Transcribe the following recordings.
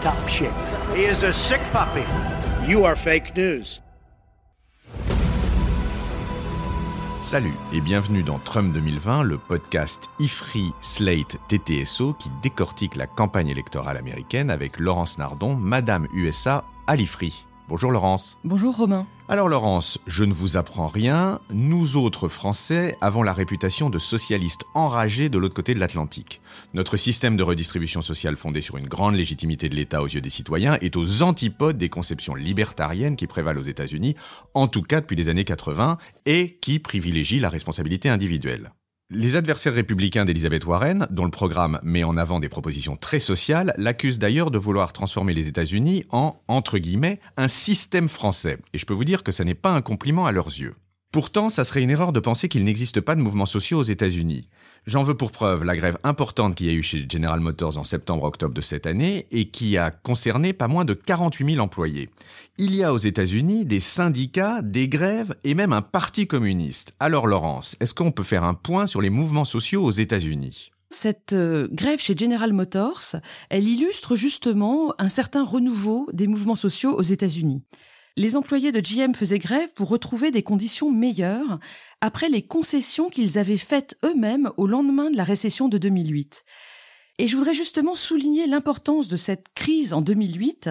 top shape. He is a sick puppy. You are fake news. Salut et bienvenue dans Trump 2020, le podcast IFRI Slate TTSO qui décortique la campagne électorale américaine avec Laurence Nardon, Madame USA à l'IFRI. Bonjour Laurence. Bonjour Romain. Alors Laurence, je ne vous apprends rien, nous autres Français avons la réputation de socialistes enragés de l'autre côté de l'Atlantique. Notre système de redistribution sociale fondé sur une grande légitimité de l'État aux yeux des citoyens est aux antipodes des conceptions libertariennes qui prévalent aux États-Unis, en tout cas depuis les années 80, et qui privilégient la responsabilité individuelle. Les adversaires républicains d'Elizabeth Warren, dont le programme met en avant des propositions très sociales, l'accusent d'ailleurs de vouloir transformer les États-Unis en, entre guillemets, un système français. Et je peux vous dire que ça n'est pas un compliment à leurs yeux. Pourtant, ça serait une erreur de penser qu'il n'existe pas de mouvements sociaux aux États-Unis. J'en veux pour preuve la grève importante qu'il y a eu chez General Motors en septembre-octobre de cette année et qui a concerné pas moins de 48 000 employés. Il y a aux États-Unis des syndicats, des grèves et même un parti communiste. Alors Laurence, est-ce qu'on peut faire un point sur les mouvements sociaux aux États-Unis? Cette euh, grève chez General Motors, elle illustre justement un certain renouveau des mouvements sociaux aux États-Unis. Les employés de GM faisaient grève pour retrouver des conditions meilleures après les concessions qu'ils avaient faites eux-mêmes au lendemain de la récession de 2008. Et je voudrais justement souligner l'importance de cette crise en 2008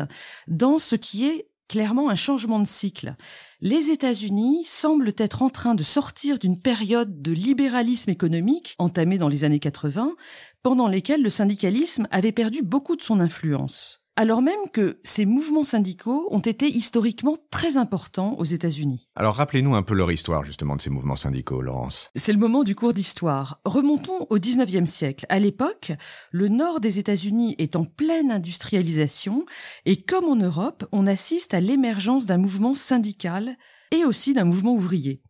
dans ce qui est clairement un changement de cycle. Les États-Unis semblent être en train de sortir d'une période de libéralisme économique entamée dans les années 80, pendant lesquelles le syndicalisme avait perdu beaucoup de son influence alors même que ces mouvements syndicaux ont été historiquement très importants aux États-Unis. Alors rappelez-nous un peu leur histoire justement de ces mouvements syndicaux, Laurence. C'est le moment du cours d'histoire. Remontons au 19e siècle. À l'époque, le nord des États-Unis est en pleine industrialisation et comme en Europe, on assiste à l'émergence d'un mouvement syndical et aussi d'un mouvement ouvrier.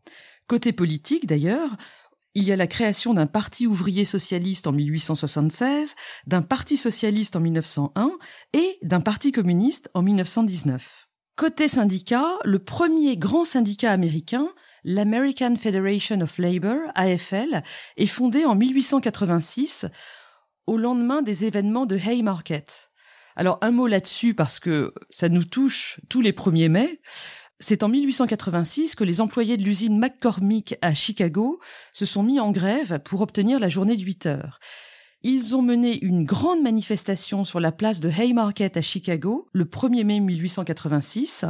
Côté politique d'ailleurs, il y a la création d'un parti ouvrier socialiste en 1876, d'un parti socialiste en 1901 et d'un parti communiste en 1919. Côté syndicat, le premier grand syndicat américain, l'American Federation of Labor, AFL, est fondé en 1886 au lendemain des événements de Haymarket. Alors un mot là-dessus parce que ça nous touche tous les 1er mai. C'est en 1886 que les employés de l'usine McCormick à Chicago se sont mis en grève pour obtenir la journée de 8 heures. Ils ont mené une grande manifestation sur la place de Haymarket à Chicago le 1er mai 1886,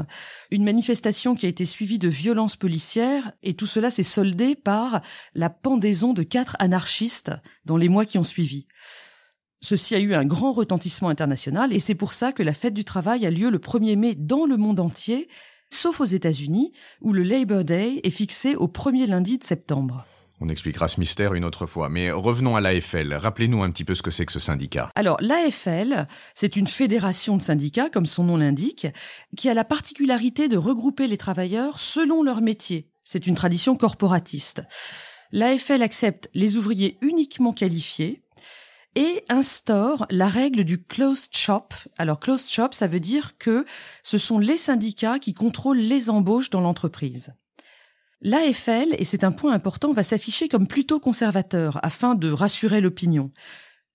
une manifestation qui a été suivie de violences policières et tout cela s'est soldé par la pendaison de quatre anarchistes dans les mois qui ont suivi. Ceci a eu un grand retentissement international et c'est pour ça que la fête du travail a lieu le 1er mai dans le monde entier, sauf aux États-Unis où le Labor Day est fixé au premier lundi de septembre. On expliquera ce mystère une autre fois, mais revenons à l'AFL. Rappelez-nous un petit peu ce que c'est que ce syndicat. Alors, l'AFL, c'est une fédération de syndicats, comme son nom l'indique, qui a la particularité de regrouper les travailleurs selon leur métier. C'est une tradition corporatiste. L'AFL accepte les ouvriers uniquement qualifiés, et instaure la règle du closed shop. Alors closed shop, ça veut dire que ce sont les syndicats qui contrôlent les embauches dans l'entreprise. L'AFL, et c'est un point important, va s'afficher comme plutôt conservateur afin de rassurer l'opinion.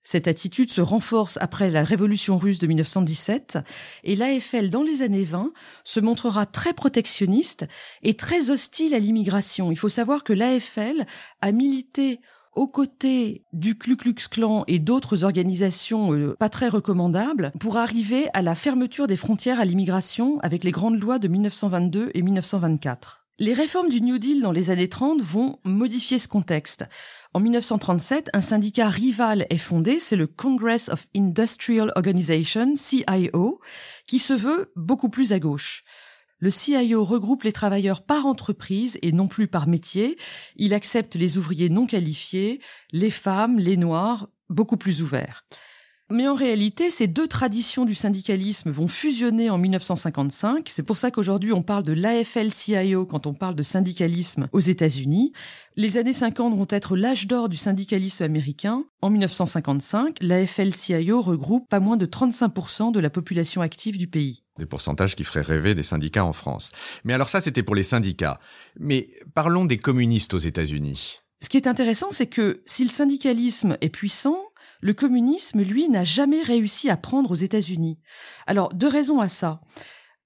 Cette attitude se renforce après la révolution russe de 1917 et l'AFL dans les années 20 se montrera très protectionniste et très hostile à l'immigration. Il faut savoir que l'AFL a milité aux côtés du Ku Klux Klan et d'autres organisations euh, pas très recommandables pour arriver à la fermeture des frontières à l'immigration avec les grandes lois de 1922 et 1924. Les réformes du New Deal dans les années 30 vont modifier ce contexte. En 1937, un syndicat rival est fondé, c'est le Congress of Industrial Organization, CIO, qui se veut beaucoup plus à gauche. Le CIO regroupe les travailleurs par entreprise et non plus par métier. Il accepte les ouvriers non qualifiés, les femmes, les noirs, beaucoup plus ouverts. Mais en réalité, ces deux traditions du syndicalisme vont fusionner en 1955. C'est pour ça qu'aujourd'hui on parle de l'AFL-CIO quand on parle de syndicalisme aux États-Unis. Les années 50 vont être l'âge d'or du syndicalisme américain. En 1955, l'AFL-CIO regroupe pas moins de 35% de la population active du pays. Des pourcentages qui feraient rêver des syndicats en France. Mais alors ça, c'était pour les syndicats. Mais parlons des communistes aux États-Unis. Ce qui est intéressant, c'est que si le syndicalisme est puissant, le communisme, lui, n'a jamais réussi à prendre aux États-Unis. Alors, deux raisons à ça.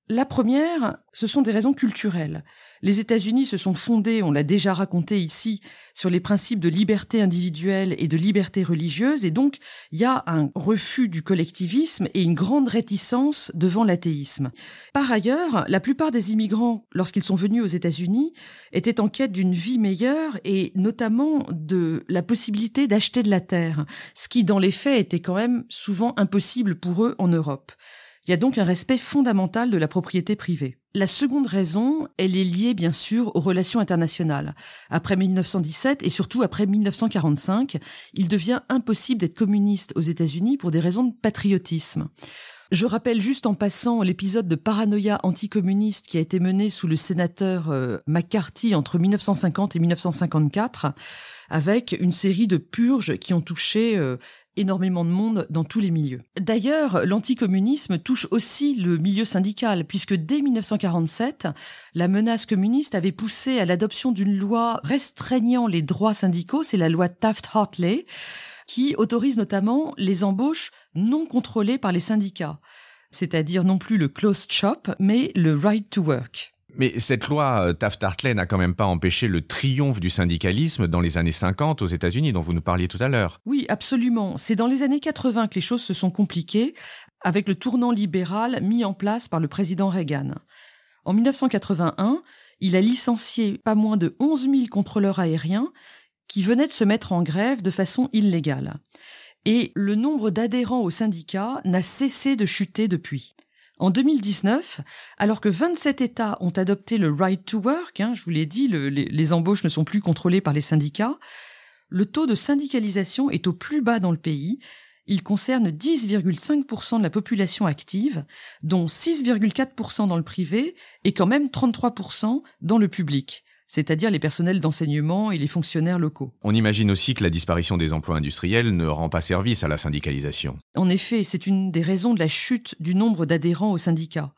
La première, ce sont des raisons culturelles. Les États-Unis se sont fondés, on l'a déjà raconté ici, sur les principes de liberté individuelle et de liberté religieuse, et donc il y a un refus du collectivisme et une grande réticence devant l'athéisme. Par ailleurs, la plupart des immigrants, lorsqu'ils sont venus aux États-Unis, étaient en quête d'une vie meilleure et notamment de la possibilité d'acheter de la terre, ce qui dans les faits était quand même souvent impossible pour eux en Europe. Il y a donc un respect fondamental de la propriété privée. La seconde raison, elle est liée bien sûr aux relations internationales. Après 1917 et surtout après 1945, il devient impossible d'être communiste aux États-Unis pour des raisons de patriotisme. Je rappelle juste en passant l'épisode de paranoïa anticommuniste qui a été mené sous le sénateur euh, McCarthy entre 1950 et 1954 avec une série de purges qui ont touché euh, énormément de monde dans tous les milieux. D'ailleurs, l'anticommunisme touche aussi le milieu syndical, puisque dès 1947, la menace communiste avait poussé à l'adoption d'une loi restreignant les droits syndicaux, c'est la loi Taft-Hartley, qui autorise notamment les embauches non contrôlées par les syndicats, c'est-à-dire non plus le closed shop, mais le right to work. Mais cette loi euh, Taft-Hartley n'a quand même pas empêché le triomphe du syndicalisme dans les années 50 aux États-Unis dont vous nous parliez tout à l'heure. Oui, absolument. C'est dans les années 80 que les choses se sont compliquées avec le tournant libéral mis en place par le président Reagan. En 1981, il a licencié pas moins de 11 000 contrôleurs aériens qui venaient de se mettre en grève de façon illégale. Et le nombre d'adhérents au syndicat n'a cessé de chuter depuis. En 2019, alors que 27 États ont adopté le right to work, hein, je vous l'ai dit, les, les embauches ne sont plus contrôlées par les syndicats, le taux de syndicalisation est au plus bas dans le pays. Il concerne 10,5% de la population active, dont 6,4% dans le privé et quand même 33% dans le public c'est-à-dire les personnels d'enseignement et les fonctionnaires locaux. On imagine aussi que la disparition des emplois industriels ne rend pas service à la syndicalisation. En effet, c'est une des raisons de la chute du nombre d'adhérents au syndicat.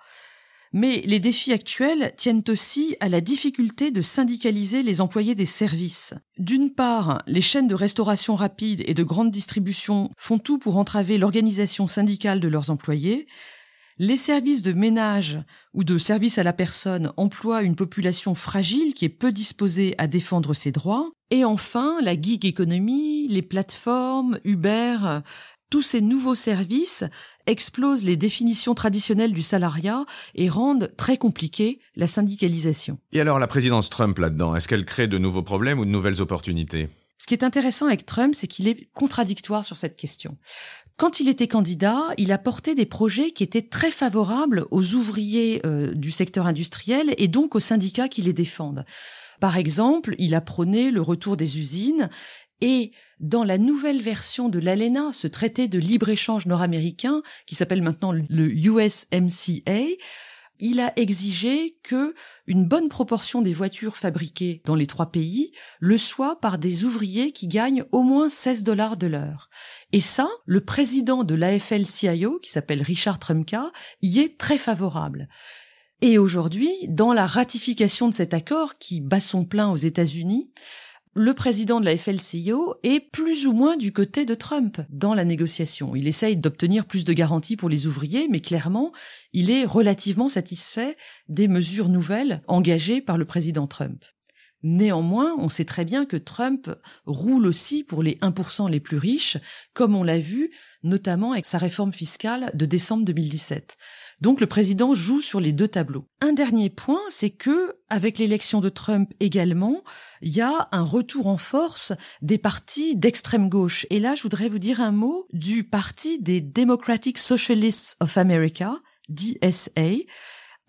Mais les défis actuels tiennent aussi à la difficulté de syndicaliser les employés des services. D'une part, les chaînes de restauration rapide et de grande distribution font tout pour entraver l'organisation syndicale de leurs employés, les services de ménage ou de service à la personne emploient une population fragile qui est peu disposée à défendre ses droits. Et enfin, la gig economy, les plateformes, Uber, tous ces nouveaux services explosent les définitions traditionnelles du salariat et rendent très compliquée la syndicalisation. Et alors la présidence Trump là-dedans, est-ce qu'elle crée de nouveaux problèmes ou de nouvelles opportunités? Ce qui est intéressant avec Trump, c'est qu'il est contradictoire sur cette question. Quand il était candidat, il a porté des projets qui étaient très favorables aux ouvriers euh, du secteur industriel et donc aux syndicats qui les défendent. Par exemple, il a prôné le retour des usines et dans la nouvelle version de l'ALENA, ce traité de libre-échange nord-américain, qui s'appelle maintenant le USMCA, il a exigé que une bonne proportion des voitures fabriquées dans les trois pays le soient par des ouvriers qui gagnent au moins 16 dollars de l'heure. Et ça, le président de l'AFL-CIO, qui s'appelle Richard Trumka, y est très favorable. Et aujourd'hui, dans la ratification de cet accord qui bat son plein aux États-Unis, le président de la FLCIO est plus ou moins du côté de Trump dans la négociation. Il essaye d'obtenir plus de garanties pour les ouvriers, mais clairement, il est relativement satisfait des mesures nouvelles engagées par le président Trump. Néanmoins, on sait très bien que Trump roule aussi pour les 1% les plus riches, comme on l'a vu notamment avec sa réforme fiscale de décembre 2017. Donc le président joue sur les deux tableaux. Un dernier point, c'est que avec l'élection de Trump également, il y a un retour en force des partis d'extrême gauche. Et là, je voudrais vous dire un mot du parti des Democratic Socialists of America, DSA,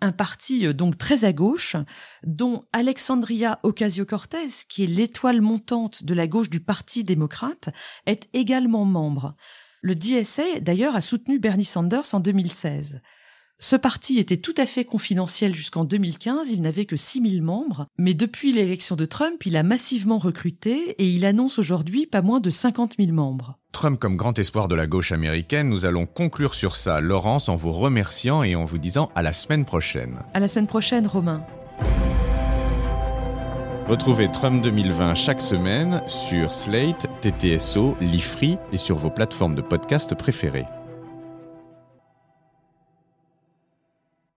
un parti euh, donc très à gauche, dont Alexandria Ocasio-Cortez, qui est l'étoile montante de la gauche du Parti démocrate, est également membre. Le DSA, d'ailleurs, a soutenu Bernie Sanders en 2016. Ce parti était tout à fait confidentiel jusqu'en 2015, il n'avait que 6000 membres, mais depuis l'élection de Trump, il a massivement recruté et il annonce aujourd'hui pas moins de 50 000 membres. Trump comme grand espoir de la gauche américaine, nous allons conclure sur ça, Laurence, en vous remerciant et en vous disant à la semaine prochaine. À la semaine prochaine, Romain. Retrouvez Trump 2020 chaque semaine sur Slate, TTSO, Lifree et sur vos plateformes de podcast préférées.